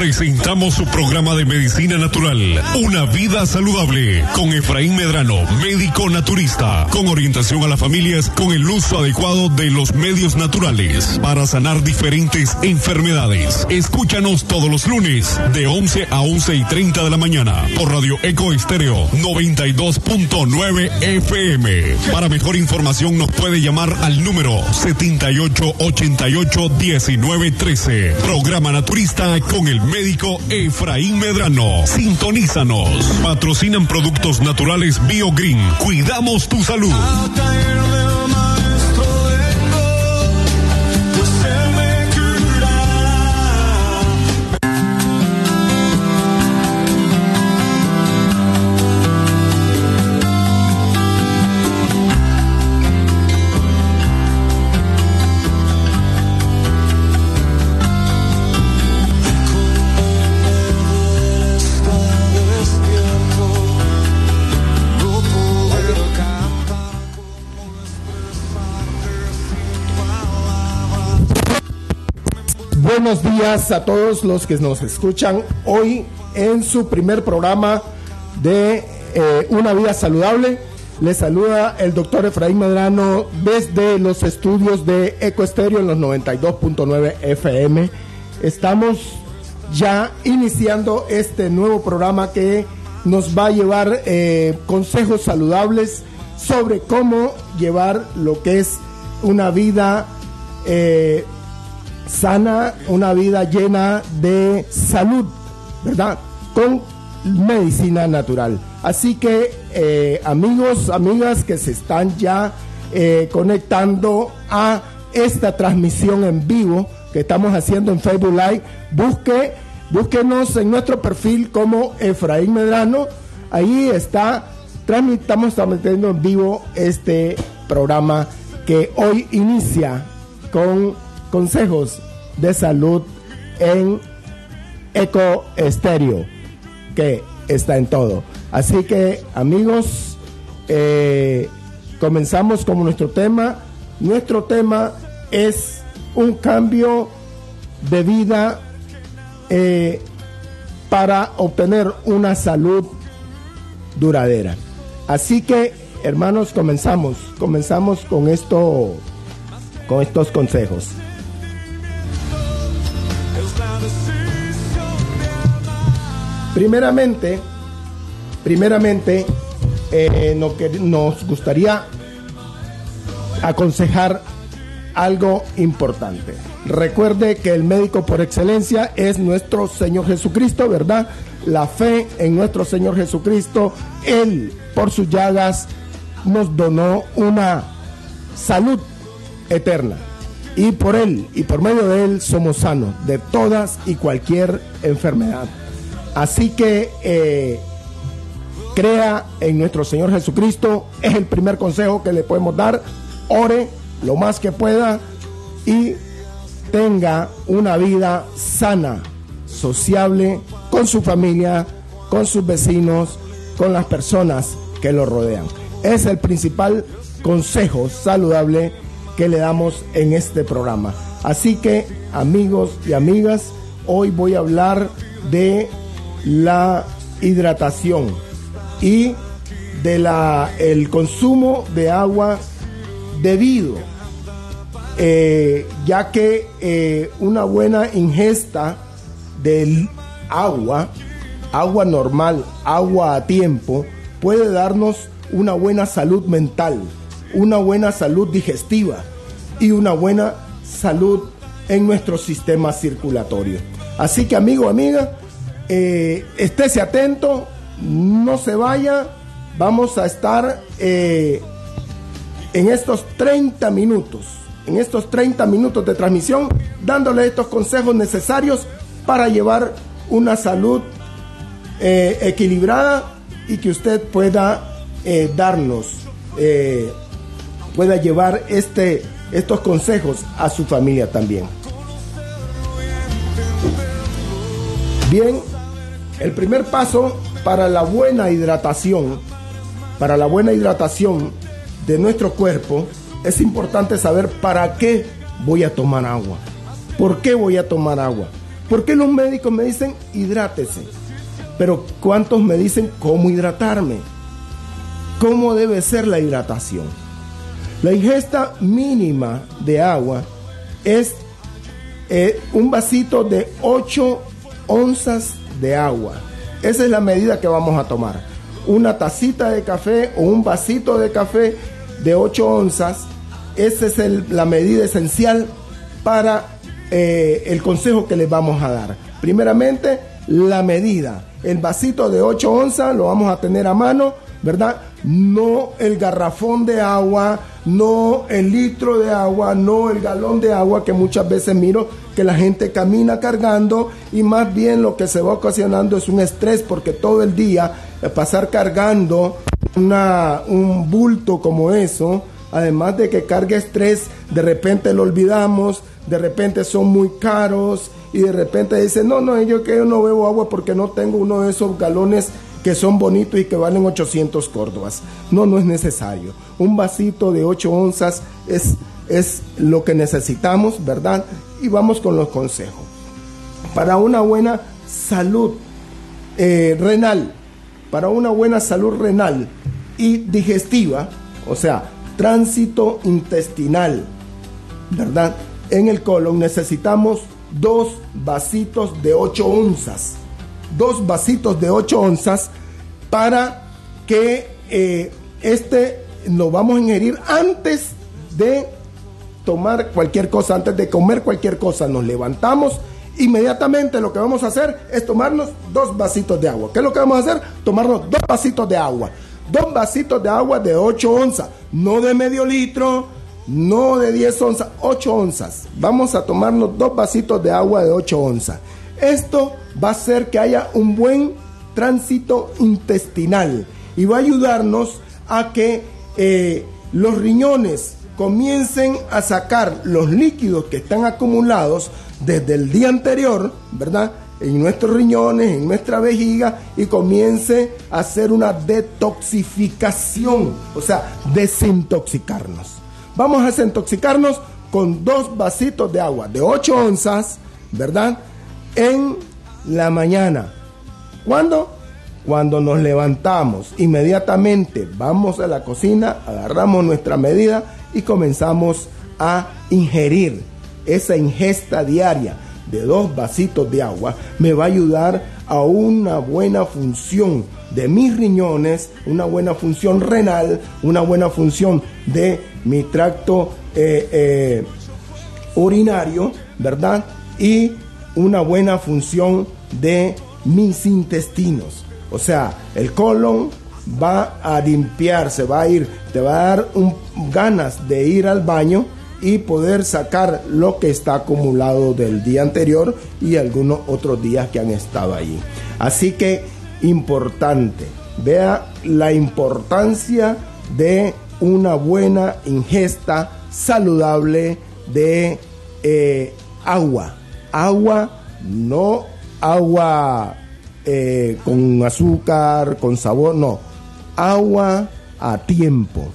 presentamos su programa de medicina natural, Una vida saludable, con Efraín Medrano, médico naturista, con orientación a las familias con el uso adecuado de los medios naturales para sanar diferentes enfermedades. Escúchanos todos los lunes de 11 a 11 y 30 de la mañana por Radio Eco Estéreo 92.9 FM. Para mejor información nos puede llamar al número 7888-1913. Programa Naturista con el médico Efraín Medrano. Sintonízanos. Patrocinan productos naturales BioGreen. Cuidamos tu salud. Buenos días a todos los que nos escuchan hoy en su primer programa de eh, Una Vida Saludable. Les saluda el doctor Efraín Medrano desde los estudios de Ecoestereo en los 92.9 FM. Estamos ya iniciando este nuevo programa que nos va a llevar eh, consejos saludables sobre cómo llevar lo que es una vida eh, sana, una vida llena de salud, ¿verdad? Con medicina natural. Así que eh, amigos, amigas que se están ya eh, conectando a esta transmisión en vivo que estamos haciendo en Facebook Live, busque, búsquenos en nuestro perfil como Efraín Medrano. Ahí está, estamos transmitiendo en vivo este programa que hoy inicia con consejos de salud en Eco Estéreo, que está en todo. Así que, amigos, eh, comenzamos con nuestro tema. Nuestro tema es un cambio de vida eh, para obtener una salud duradera. Así que, hermanos, comenzamos. Comenzamos con esto, con estos consejos. Primeramente, primeramente eh, nos gustaría aconsejar algo importante. Recuerde que el médico por excelencia es nuestro Señor Jesucristo, ¿verdad? La fe en nuestro Señor Jesucristo, Él por sus llagas nos donó una salud eterna. Y por Él y por medio de Él somos sanos de todas y cualquier enfermedad. Así que eh, crea en nuestro Señor Jesucristo, es el primer consejo que le podemos dar. Ore lo más que pueda y tenga una vida sana, sociable, con su familia, con sus vecinos, con las personas que lo rodean. Es el principal consejo saludable que le damos en este programa. Así que, amigos y amigas, hoy voy a hablar de la hidratación y de la, el consumo de agua debido, eh, ya que eh, una buena ingesta del agua, agua normal, agua a tiempo, puede darnos una buena salud mental, una buena salud digestiva y una buena salud en nuestro sistema circulatorio. Así que amigo, amiga, eh, estése atento, no se vaya. Vamos a estar eh, en estos 30 minutos, en estos 30 minutos de transmisión, dándole estos consejos necesarios para llevar una salud eh, equilibrada y que usted pueda darnos, pueda llevar este, estos consejos a su familia también. Bien, el primer paso para la buena hidratación, para la buena hidratación de nuestro cuerpo, es importante saber para qué voy a tomar agua. ¿Por qué voy a tomar agua? ¿Por qué los médicos me dicen hidrátese? Pero ¿cuántos me dicen cómo hidratarme? ¿Cómo debe ser la hidratación? La ingesta mínima de agua es eh, un vasito de 8 onzas de agua. Esa es la medida que vamos a tomar. Una tacita de café o un vasito de café de 8 onzas. Esa es la medida esencial para eh, el consejo que les vamos a dar. Primeramente, la medida. El vasito de 8 onzas lo vamos a tener a mano, ¿verdad? No el garrafón de agua, no el litro de agua, no el galón de agua que muchas veces miro que la gente camina cargando y más bien lo que se va ocasionando es un estrés porque todo el día eh, pasar cargando una, un bulto como eso, además de que carga estrés, de repente lo olvidamos, de repente son muy caros y de repente dicen, no, no, yo que yo no bebo agua porque no tengo uno de esos galones que son bonitos y que valen 800 córdobas. No, no es necesario. Un vasito de 8 onzas es, es lo que necesitamos, ¿verdad? Y vamos con los consejos. Para una buena salud eh, renal, para una buena salud renal y digestiva, o sea, tránsito intestinal, ¿verdad? En el colon necesitamos dos vasitos de 8 onzas dos vasitos de 8 onzas para que eh, este lo vamos a ingerir antes de tomar cualquier cosa, antes de comer cualquier cosa. Nos levantamos, inmediatamente lo que vamos a hacer es tomarnos dos vasitos de agua. ¿Qué es lo que vamos a hacer? Tomarnos dos vasitos de agua. Dos vasitos de agua de 8 onzas, no de medio litro, no de 10 onzas, 8 onzas. Vamos a tomarnos dos vasitos de agua de 8 onzas. Esto va a hacer que haya un buen tránsito intestinal y va a ayudarnos a que eh, los riñones comiencen a sacar los líquidos que están acumulados desde el día anterior, ¿verdad? En nuestros riñones, en nuestra vejiga y comience a hacer una detoxificación, o sea, desintoxicarnos. Vamos a desintoxicarnos con dos vasitos de agua de 8 onzas, ¿verdad? en la mañana. ¿Cuándo? Cuando nos levantamos, inmediatamente vamos a la cocina, agarramos nuestra medida y comenzamos a ingerir esa ingesta diaria de dos vasitos de agua me va a ayudar a una buena función de mis riñones, una buena función renal, una buena función de mi tracto eh, eh, urinario, ¿verdad? Y una buena función de mis intestinos. O sea, el colon va a limpiarse, va a ir, te va a dar ganas de ir al baño y poder sacar lo que está acumulado del día anterior y algunos otros días que han estado allí. Así que importante, vea la importancia de una buena ingesta saludable de eh, agua agua, no agua eh, con azúcar, con sabor, no, agua a tiempo,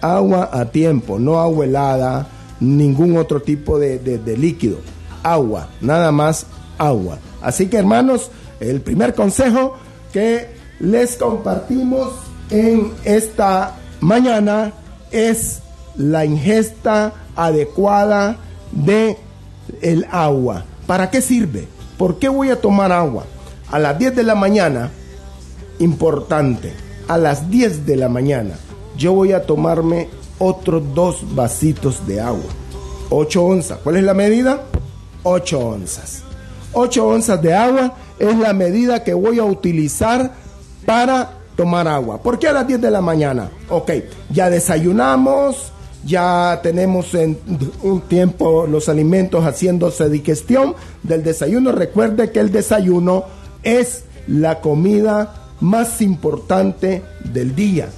agua a tiempo, no agua helada, ningún otro tipo de, de líquido, agua, nada más agua. Así que hermanos, el primer consejo que les compartimos en esta mañana es la ingesta adecuada de el agua. ¿Para qué sirve? ¿Por qué voy a tomar agua? A las 10 de la mañana, importante, a las 10 de la mañana, yo voy a tomarme otros dos vasitos de agua. 8 onzas. ¿Cuál es la medida? 8 onzas. 8 onzas de agua es la medida que voy a utilizar para tomar agua. ¿Por qué a las 10 de la mañana? Ok, ya desayunamos, ya tenemos en un tiempo los alimentos haciéndose digestión del desayuno. Recuerde que el desayuno es la comida más importante del día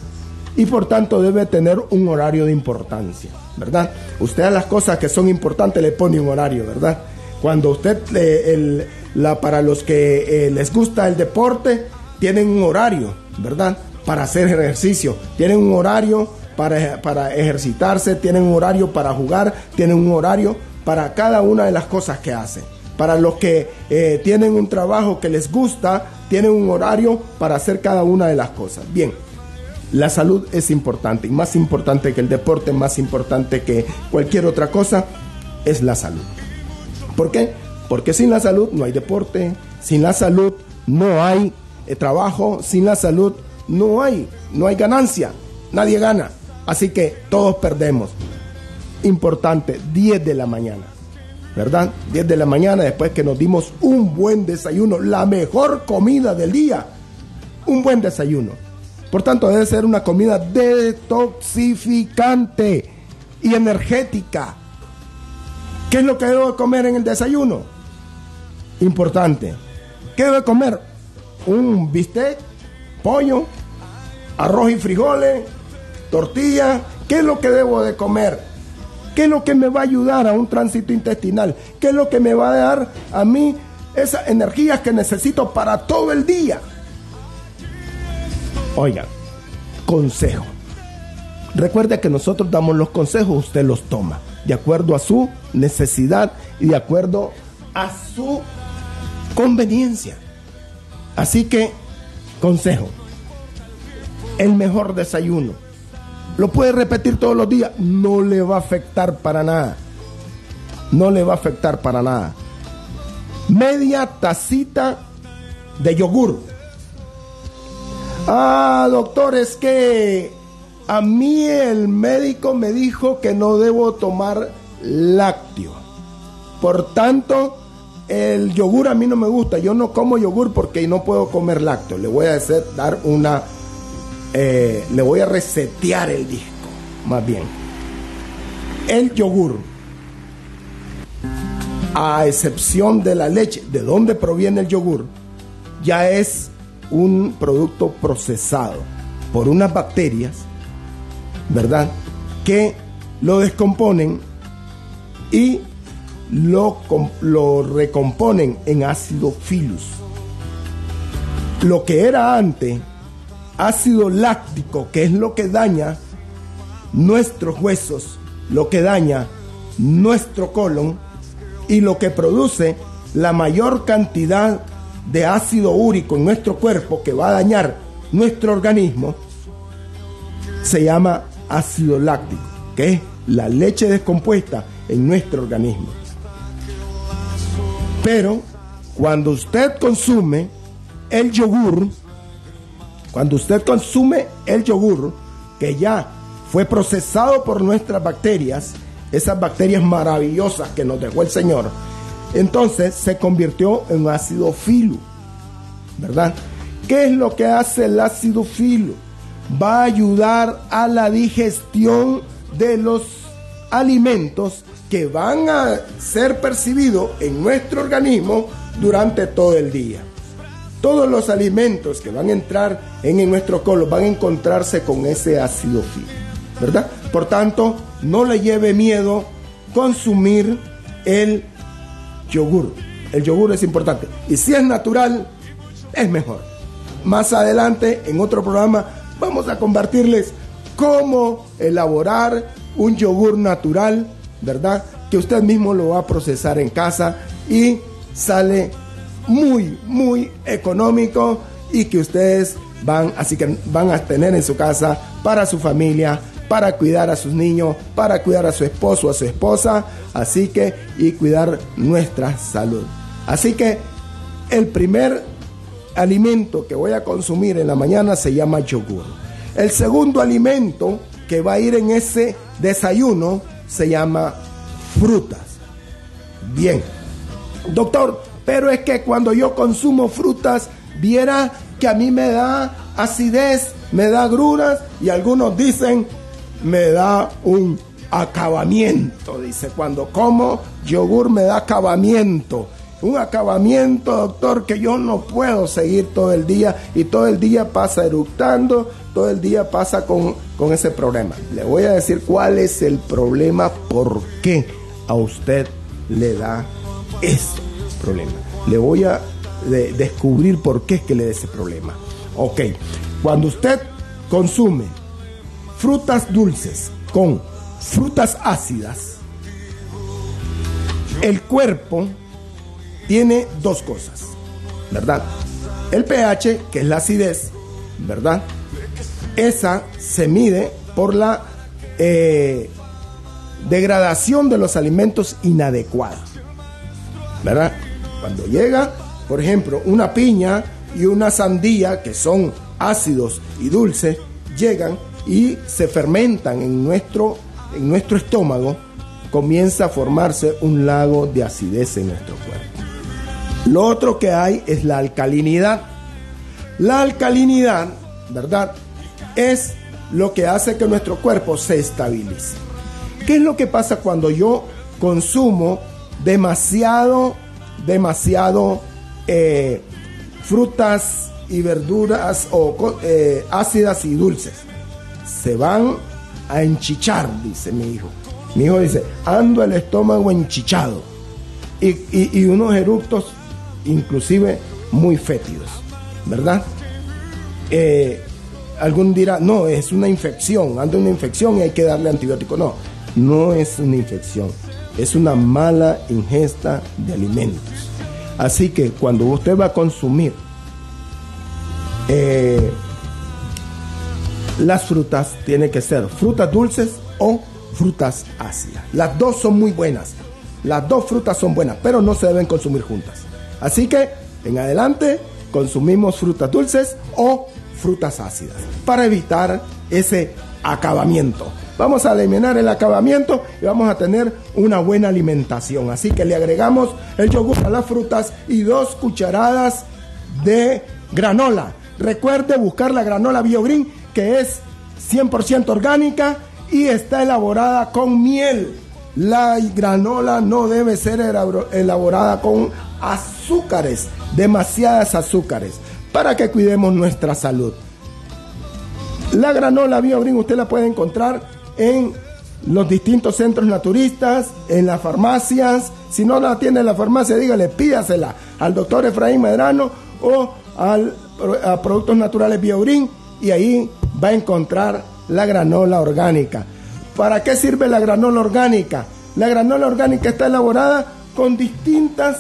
y por tanto debe tener un horario de importancia, ¿verdad? Usted a las cosas que son importantes le pone un horario, ¿verdad? Cuando usted, eh, la, para los que eh, les gusta el deporte, tienen un horario, ¿verdad? Para hacer ejercicio, tienen un horario para, ejercitarse, tienen un horario para jugar, tienen un horario para cada una de las cosas que hacen. para los que eh, tienen un trabajo que les gusta, tienen un horario para hacer cada una de las cosas. Bien, la salud es importante y más importante que el deporte, más importante que cualquier otra cosa, es la salud. ¿Por qué? Porque sin la salud no hay deporte, sin la salud no hay eh, trabajo, sin la salud no hay, no hay ganancia, nadie gana. Así que todos perdemos. Importante, 10 de la mañana. ¿Verdad? 10 de la mañana después que nos dimos un buen desayuno, la mejor comida del día. Un buen desayuno. Por tanto, debe ser una comida detoxificante y energética. ¿Qué es lo que debo comer en el desayuno? Importante. ¿Qué debo comer? Un bistec, pollo, arroz y frijoles, tortilla. ¿Qué es lo que debo de comer? ¿Qué es lo que me va a ayudar a un tránsito intestinal? ¿Qué es lo que me va a dar a mí esas energías que necesito para todo el día? Oiga, consejo. Recuerde que nosotros damos los consejos, usted los toma de acuerdo a su necesidad y de acuerdo a su conveniencia. Así que, consejo, el mejor desayuno. Lo puede repetir todos los días, no le va a afectar para nada. No le va a afectar para nada. Media tacita de yogur. Ah, doctor, es que a mí el médico me dijo que no debo tomar lácteo. Por tanto, el yogur a mí no me gusta. Yo no como yogur porque no puedo comer lácteo. Le voy a hacer, dar una... Eh, le voy a resetear el disco, más bien. El yogur, a excepción de la leche, ¿de dónde proviene el yogur? Ya es un producto procesado por unas bacterias ¿verdad? Que lo descomponen y lo, lo recomponen en ácido filus. Lo que era antes ácido láctico, que es lo que daña nuestros huesos, lo que daña nuestro colon y lo que produce la mayor cantidad de ácido úrico en nuestro cuerpo que va a dañar nuestro organismo, se llama ácido láctico, que es la leche descompuesta en nuestro organismo. Pero cuando usted consume el yogur, cuando usted consume el yogur, que ya fue procesado por nuestras bacterias, esas bacterias maravillosas que nos dejó el Señor, entonces se convirtió en ácido filo, ¿verdad? ¿Qué es lo que hace el ácido filo? va a ayudar a la digestión de los alimentos que van a ser percibidos en nuestro organismo durante todo el día. Todos los alimentos que van a entrar en, nuestro colon van a encontrarse con ese ácido fílico, ¿verdad? Por tanto, no le lleve miedo consumir el yogur. El yogur es importante. Y si es natural, es mejor. Más adelante, en otro programa, vamos a compartirles cómo elaborar un yogur natural, ¿verdad? Que usted mismo lo va a procesar en casa y sale muy, muy económico y que ustedes van, así que van a tener en su casa para su familia, para cuidar a sus niños, para cuidar a su esposo, a su esposa, así que y cuidar nuestra salud. Así que el primer alimento que voy a consumir en la mañana se llama yogur. El segundo alimento que va a ir en ese desayuno se llama frutas. Bien, doctor, pero es que cuando yo consumo frutas, viera que a mí me da acidez, me da gruras y algunos dicen me da un acabamiento. Dice, cuando como yogur me da acabamiento un acabamiento, doctor, que yo no puedo seguir todo el día y todo el día pasa eructando, todo el día pasa con, ese problema. Le voy a decir cuál es el problema, por qué a usted le da ese problema. Le voy a descubrir por qué es que le da ese problema. Ok, cuando usted consume frutas dulces con frutas ácidas, el cuerpo tiene dos cosas, ¿verdad? El pH, que es la acidez, ¿verdad? Esa se mide por la eh, degradación de los alimentos inadecuada, ¿verdad? Cuando llega, por ejemplo, una piña y una sandía, que son ácidos y dulces, llegan y se fermentan en nuestro, en nuestro estómago, comienza a formarse un lago de acidez en nuestro cuerpo. Lo otro que hay es la alcalinidad. La alcalinidad, ¿verdad? Es lo que hace que nuestro cuerpo se estabilice. ¿Qué es lo que pasa cuando yo consumo demasiado, demasiado eh, frutas y verduras o eh, ácidas y dulces? Se van a enchichar, dice mi hijo. Mi hijo dice, ando el estómago enchichado. Y, unos eructos inclusive muy fétidos, ¿verdad? Eh, algún dirá, no, es una infección, anda una infección y hay que darle antibiótico. No, no es una infección, es una mala ingesta de alimentos. Así que cuando usted va a consumir eh, las frutas, tiene que ser frutas dulces o frutas ácidas. Las dos son muy buenas. Las dos frutas son buenas, pero no se deben consumir juntas. Así que en adelante consumimos frutas dulces o frutas ácidas para evitar ese acabamiento. Vamos a eliminar el acabamiento y vamos a tener una buena alimentación. Así que le agregamos el yogur a las frutas y dos cucharadas de granola. Recuerde buscar la granola BioGreen que es 100% orgánica y está elaborada con miel. La granola no debe ser elaborada con azúcares, demasiadas azúcares para que cuidemos nuestra salud. La granola BioGreen usted la puede encontrar en los distintos centros naturistas, en las farmacias. Si no la tiene en la farmacia, dígale, pídasela al doctor Efraín Medrano o al, a Productos Naturales BioGreen y ahí va a encontrar la granola orgánica. ¿Para qué sirve la granola orgánica? La granola orgánica está elaborada con distintos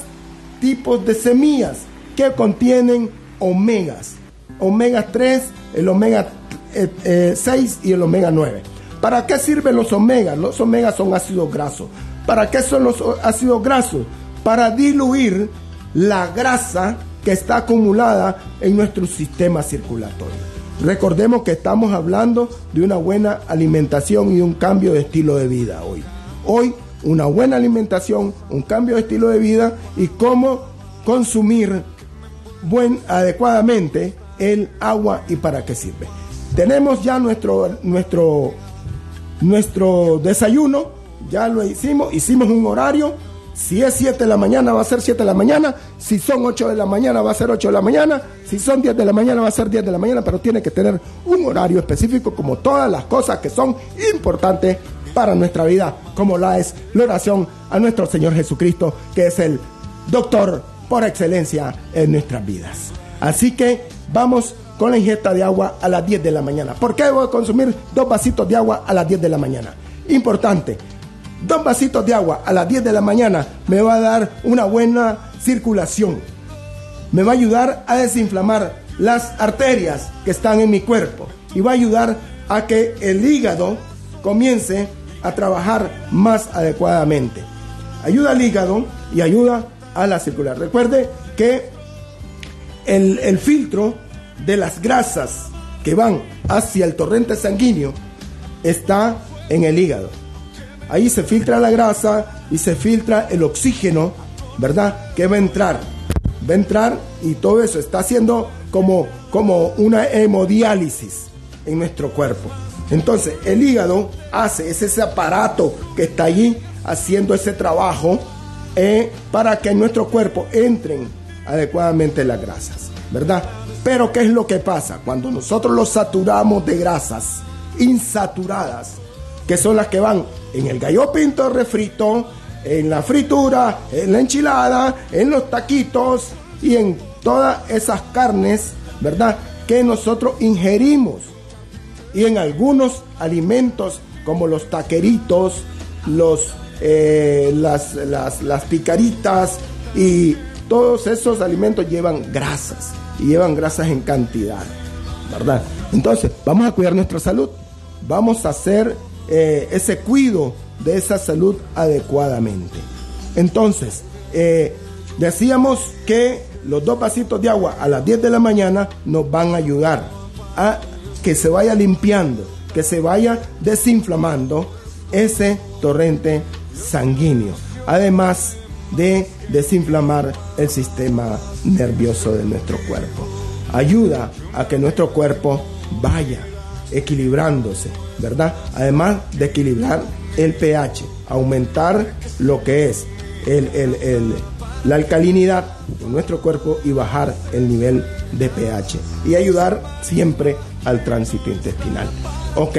tipos de semillas que contienen omegas. Omega 3, el omega 6 eh, eh, y el omega 9. ¿Para qué sirven los omegas? Los omegas son ácidos grasos. ¿Para qué son los ácidos grasos? Para diluir la grasa que está acumulada en nuestro sistema circulatorio. Recordemos que estamos hablando de una buena alimentación y un cambio de estilo de vida hoy. Hoy una buena alimentación, un cambio de estilo de vida y cómo consumir adecuadamente el agua y para qué sirve. Tenemos ya nuestro, nuestro, nuestro desayuno, ya lo hicimos, hicimos un horario. Si es 7 de la mañana va a ser 7 de la mañana, si son 8 de la mañana va a ser 8 de la mañana, si son 10 de la mañana va a ser 10 de la mañana, pero tiene que tener un horario específico como todas las cosas que son importantes para nuestra vida, como la es la oración a nuestro Señor Jesucristo, que es el doctor por excelencia en nuestras vidas. Así que vamos con la ingesta de agua a las 10 de la mañana. ¿Por qué a consumir dos vasitos de agua a las 10 de la mañana? Importante, dos vasitos de agua a las 10 de la mañana me va a dar una buena circulación. Me va a ayudar a desinflamar las arterias que están en mi cuerpo y va a ayudar a que el hígado comience a trabajar más adecuadamente. Ayuda al hígado y ayuda a la circular. Recuerde que el, filtro de las grasas que van hacia el torrente sanguíneo está en el hígado. Ahí se filtra la grasa y se filtra el oxígeno, ¿verdad? Que va a entrar. Va a entrar y todo eso está haciendo como, como una hemodiálisis en nuestro cuerpo. Entonces, el hígado hace, es ese aparato que está allí haciendo ese trabajo eh, para que en nuestro cuerpo entren adecuadamente las grasas, ¿verdad? Pero ¿qué es lo que pasa? Cuando nosotros los saturamos de grasas insaturadas, que son las que van en el gallo pinto refrito, en la fritura, en la enchilada, en los taquitos y en todas esas carnes, ¿verdad? Que nosotros ingerimos y en algunos alimentos como los taqueritos, los, eh, las, las, picaritas y todos esos alimentos llevan grasas y llevan grasas en cantidad, ¿verdad? Entonces, vamos a cuidar nuestra salud, vamos a hacer eh, ese cuido de esa salud adecuadamente. Entonces, eh, decíamos que los dos vasitos de agua a las 10 de la mañana nos van a ayudar a que se vaya limpiando, que se vaya desinflamando ese torrente sanguíneo. Además de desinflamar el sistema nervioso de nuestro cuerpo. Ayuda a que nuestro cuerpo vaya equilibrándose, ¿verdad? Además de equilibrar el pH, aumentar lo que es la alcalinidad de nuestro cuerpo y bajar el nivel de pH y ayudar siempre al tránsito intestinal. Ok,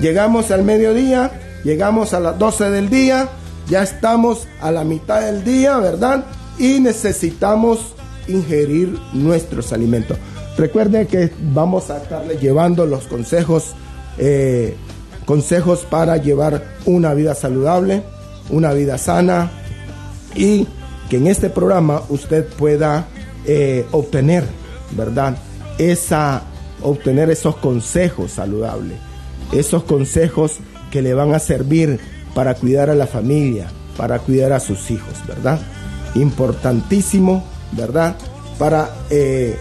llegamos al mediodía, llegamos a las 12 del día, ya estamos a la mitad del día, ¿verdad? Y necesitamos ingerir nuestros alimentos. Recuerden que vamos a estarle llevando los consejos, eh, consejos para llevar una vida saludable, una vida sana y que en este programa usted pueda eh, obtener, ¿verdad? Esa, obtener esos consejos saludables, esos consejos que le van a servir para cuidar a la familia, para cuidar a sus hijos, ¿verdad? Importantísimo, ¿verdad? Para eh,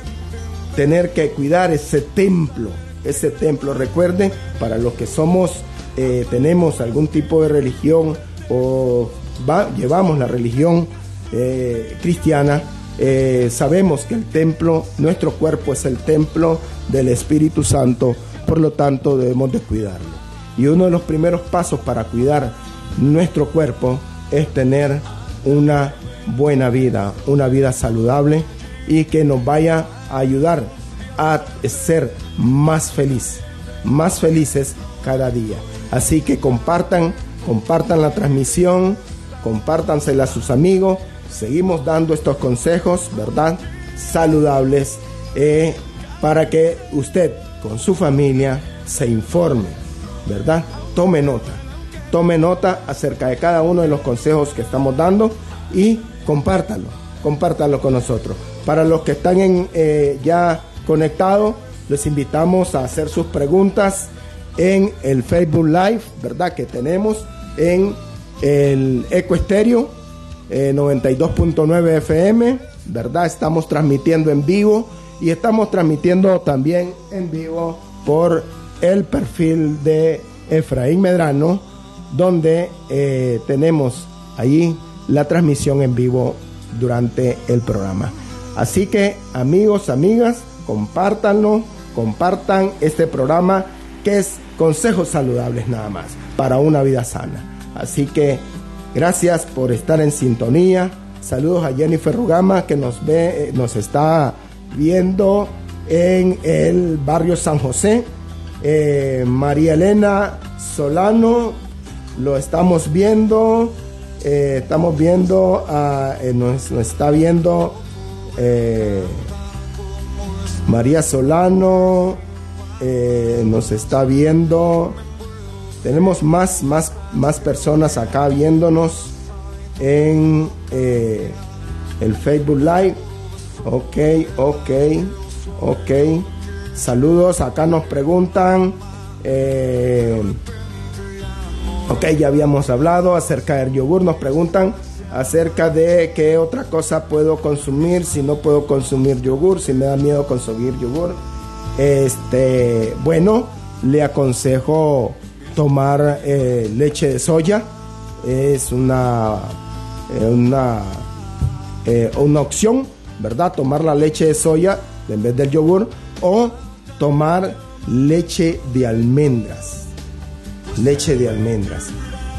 tener que cuidar ese templo, ese templo. Recuerden, para los que somos, eh, tenemos algún tipo de religión o llevamos la religión eh, cristiana, sabemos que el templo, nuestro cuerpo es el templo del Espíritu Santo, por lo tanto debemos de cuidarlo. Y uno de los primeros pasos para cuidar nuestro cuerpo es tener una buena vida, una vida saludable y que nos vaya a ayudar a ser más feliz, más felices cada día. Así que compartan, compartan la transmisión, compártansela a sus amigos. Seguimos dando estos consejos, ¿verdad? Saludables eh, para que usted con su familia se informe ¿verdad? Tome nota. Tome nota acerca de cada uno de los consejos que estamos dando y compártalo, compártalo con nosotros. Para los que están en, eh, ya conectados, les invitamos a hacer sus preguntas en el Facebook Live, ¿verdad? Que tenemos en el Eco Estéreo 92.9 eh, FM, ¿verdad? Estamos transmitiendo en vivo y estamos transmitiendo también en vivo por el perfil de Efraín Medrano, donde eh, tenemos allí la transmisión en vivo durante el programa. Así que amigos, amigas, compártanlo, compartan este programa que es consejos saludables nada más para una vida sana. Así que gracias por estar en sintonía. Saludos a Jennifer Rugama que nos ve, eh, nos está viendo en el barrio San José eh, María Elena Solano, lo estamos viendo, eh, estamos viendo, eh, nos, está viendo María Solano, nos está viendo, tenemos más, más, más personas acá viéndonos en el Facebook Live. Ok, ok, ok. Saludos, acá nos preguntan. Eh, ok, ya habíamos hablado acerca del yogur. Nos preguntan acerca de qué otra cosa puedo consumir si no puedo consumir yogur, si me da miedo consumir yogur. Este, bueno, le aconsejo tomar eh, leche de soya. Es una, eh, una, una opción, ¿verdad? Tomar la leche de soya en vez del yogur o tomar leche de almendras. Leche de almendras.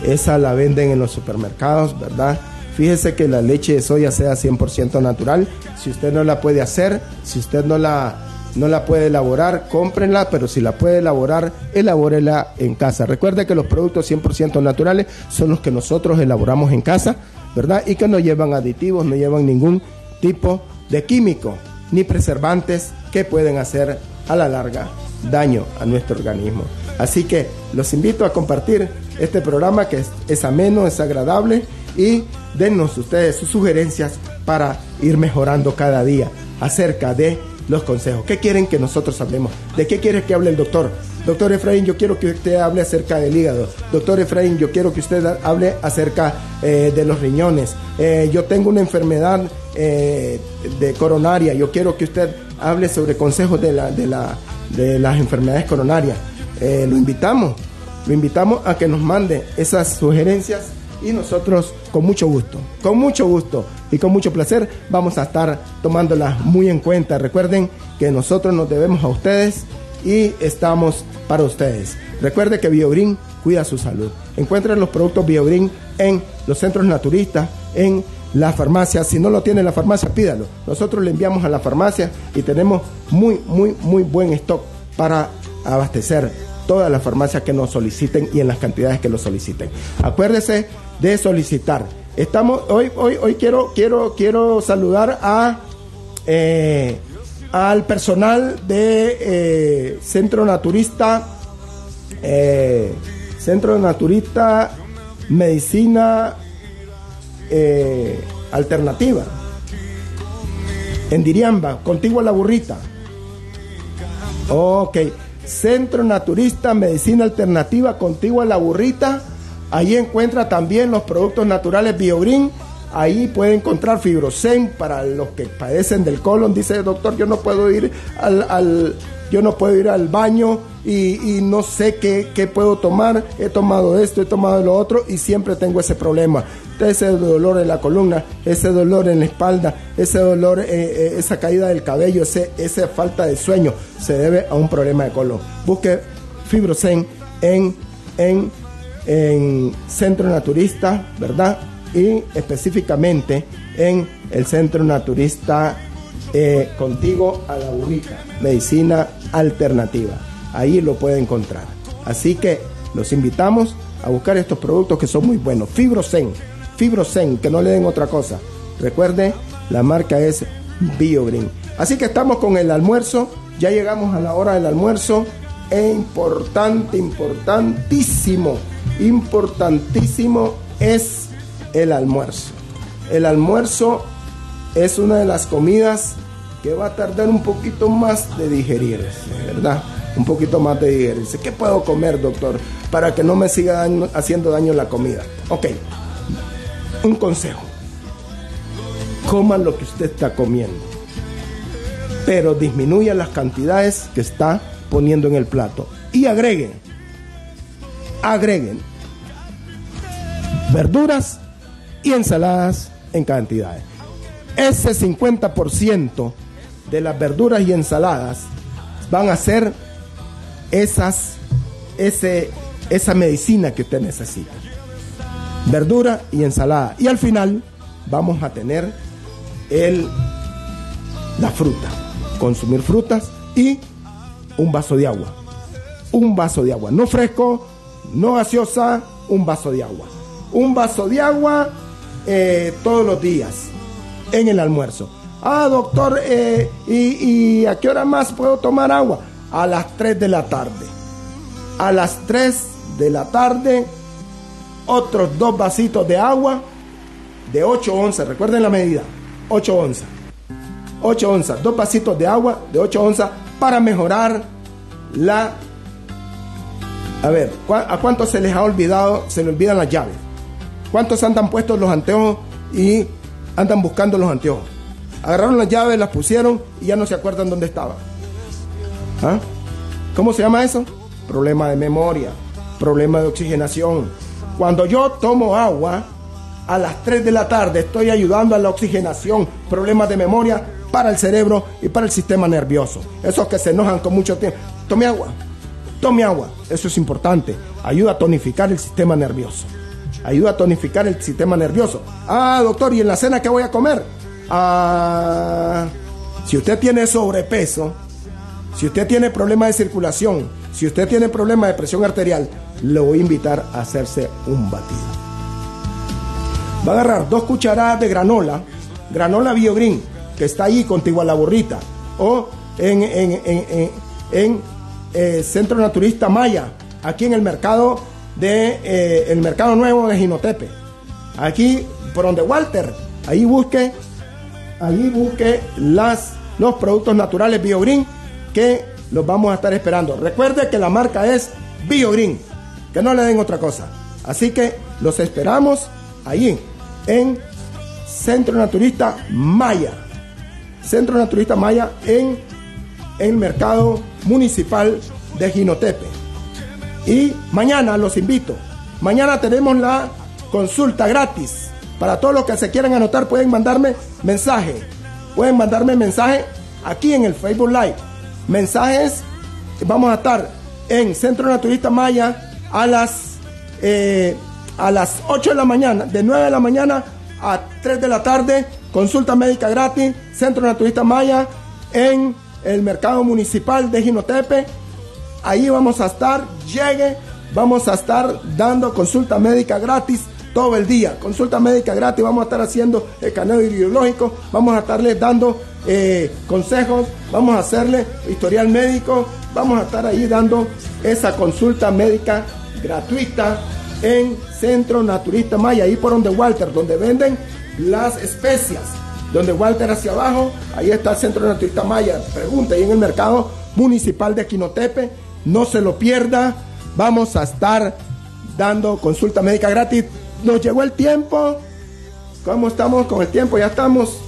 Esa la venden en los supermercados, ¿verdad? Fíjese que la leche de soya sea 100% natural. Si usted no la puede hacer, si usted no la, no la puede elaborar, cómprenla, pero si la puede elaborar, elabórela en casa. Recuerde que los productos 100% naturales son los que nosotros elaboramos en casa, ¿verdad? Y que no llevan aditivos, no llevan ningún tipo de químico ni preservantes que pueden hacer a la larga daño a nuestro organismo. Así que los invito a compartir este programa que es, ameno, es agradable y dennos ustedes sus sugerencias para ir mejorando cada día acerca de los consejos. ¿Qué quieren que nosotros hablemos? ¿De qué quiere que hable el doctor? Doctor Efraín, yo quiero que usted hable acerca del hígado. Doctor Efraín, yo quiero que usted hable acerca eh, de los riñones. Eh, yo tengo una enfermedad eh, de coronaria. Yo quiero que usted hable sobre consejos de, la, de, la, de las enfermedades coronarias. lo invitamos, lo invitamos a que nos mande esas sugerencias y nosotros con mucho gusto, con mucho gusto y con mucho placer vamos a estar tomándolas muy en cuenta. Recuerden que nosotros nos debemos a ustedes y estamos para ustedes. Recuerde que BioGreen cuida su salud. Encuentren los productos BioGreen en los centros naturistas, en la farmacia. Si no lo tiene en la farmacia, pídalo. Nosotros le enviamos a la farmacia y tenemos muy, muy, muy buen stock para abastecer todas las farmacias que nos soliciten y en las cantidades que lo soliciten. Acuérdese de solicitar. Estamos, hoy, hoy, hoy quiero, quiero, quiero saludar a eh, al personal de eh, Centro Naturista, eh, Centro Naturista Medicina Alternativa, en Diriamba, contigo a la burrita. Ok, Centro Naturista Medicina Alternativa, contigo a la burrita Ahí encuentra también los productos naturales BioGreen. Ahí puede encontrar fibrocen para los que padecen del colon. Dice, doctor, yo no puedo ir al, yo no puedo ir al baño y, no sé qué, puedo tomar. He tomado esto, he tomado lo otro y siempre tengo ese problema. Ese dolor en la columna, ese dolor en la espalda, ese dolor, eh, eh, esa caída del cabello, ese, esa falta de sueño, se debe a un problema de colon. Busque fibrocen en, en en Centro Naturista, ¿verdad? Y específicamente en el Centro Naturista eh, Contigo a la Burrita, Medicina Alternativa. Ahí lo puede encontrar. Así que los invitamos a buscar estos productos que son muy buenos. Fibrocen, Fibrocen, que no le den otra cosa. Recuerde, la marca es BioGreen. Así que estamos con el almuerzo. Ya llegamos a la hora del almuerzo. E importante, importantísimo importantísimo es el almuerzo. El almuerzo es una de las comidas que va a tardar un poquito más de digerirse, ¿verdad? Un poquito más de digerirse. ¿Qué puedo comer, doctor? Para que no me siga haciendo daño la comida. Ok, un consejo. Coman lo que usted está comiendo, pero disminuya las cantidades que está poniendo en el plato. Y agreguen, agreguen verduras y ensaladas en cantidades. Ese 50% de las verduras y ensaladas van a ser esas, ese, esa medicina que usted necesita. Verdura y ensalada. Y al final vamos a tener el, la fruta. Consumir frutas y un vaso de agua. Un vaso de agua. No fresco, no gaseosa, un vaso de agua un vaso de agua eh, todos los días en el almuerzo. Ah, doctor, eh, ¿y, a qué hora más puedo tomar agua? A las 3 de la tarde. A las 3 de la tarde, otros dos vasitos de agua de 8 onzas. Recuerden la medida, 8 onzas. 8 onzas, dos vasitos de agua de 8 onzas para mejorar la... A ver, ¿a cuántos se les ha olvidado, se le olvidan las llaves? ¿Cuántos andan puestos los anteojos y andan buscando los anteojos? Agarraron las llaves, las pusieron y ya no se acuerdan dónde estaban. ¿Ah? ¿Cómo se llama eso? Problema de memoria, problema de oxigenación. Cuando yo tomo agua, a las 3 de la tarde estoy ayudando a la oxigenación, problemas de memoria para el cerebro y para el sistema nervioso. Esos que se enojan con mucho tiempo. Tome agua, tome agua, eso es importante. Ayuda a tonificar el sistema nervioso ayuda a tonificar el sistema nervioso. Ah, doctor, ¿y en la cena qué voy a comer? Ah, si usted tiene sobrepeso, si usted tiene problemas de circulación, si usted tiene problemas de presión arterial, le voy a invitar a hacerse un batido. Va a agarrar dos cucharadas de granola, granola BioGreen, que está ahí contigo a la borrita, o en, en, eh, Centro Naturista Maya, aquí en el mercado de eh, Mercado Nuevo de Ginotepe. Aquí, por donde Walter, ahí busque allí busque los productos naturales BioGreen que los vamos a estar esperando. Recuerde que la marca es BioGreen, que no le den otra cosa. Así que los esperamos allí en Centro Naturista Maya. Centro Naturista Maya en el mercado municipal de Ginotepe. Y mañana los invito. Mañana tenemos la consulta gratis. Para todos los que se quieran anotar pueden mandarme mensaje. Pueden mandarme mensaje aquí en el Facebook Live. Mensajes. Vamos a estar en Centro Naturista Maya a las, eh, a las 8 de la mañana, de 9 de la mañana a 3 de la tarde. Consulta médica gratis. Centro Naturista Maya en el mercado municipal de Ginotepe. Ahí vamos a estar, llegue, vamos a estar dando consulta médica gratis todo el día. Consulta médica gratis, vamos a estar haciendo escaneo ideológico, vamos a estarles dando eh, consejos, vamos a hacerle historial médico, vamos a estar ahí dando esa consulta médica gratuita en Centro Naturista Maya, ahí por donde Walter, donde venden las especias donde Walter hacia abajo, ahí está el Centro Naturista Maya. Pregunta, ahí en el mercado municipal de Quinotepe, no se lo pierda. Vamos a estar dando consulta médica gratis. Nos llegó el tiempo. ¿Cómo estamos con el tiempo? Ya estamos,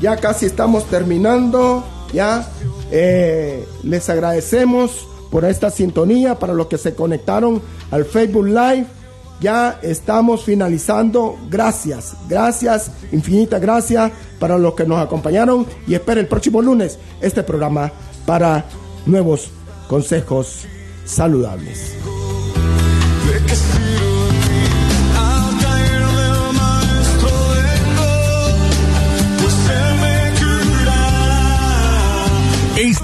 ya casi estamos terminando. Ya eh, les agradecemos por esta sintonía para los que se conectaron al Facebook Live ya estamos finalizando. Gracias, gracias, infinita gracias para los que nos acompañaron y espero el próximo lunes este programa para nuevos consejos saludables.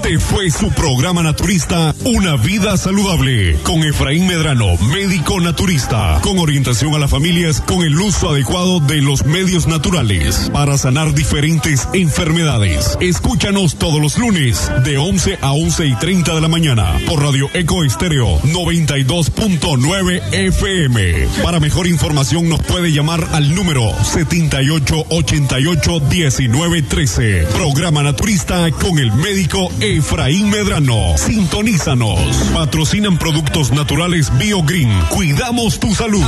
Este fue su programa naturista Una vida saludable con Efraín Medrano, médico naturista, con orientación a las familias con el uso adecuado de los medios naturales para sanar diferentes enfermedades. Escúchanos todos los lunes de 11 a 11 y 30 de la mañana por Radio Eco Estéreo 92.9 FM. Para mejor información nos puede llamar al número 7888-1913. Programa naturista con el médico Efraín Medrano. Sintonízanos. Patrocinan productos naturales BioGreen. Cuidamos tu salud.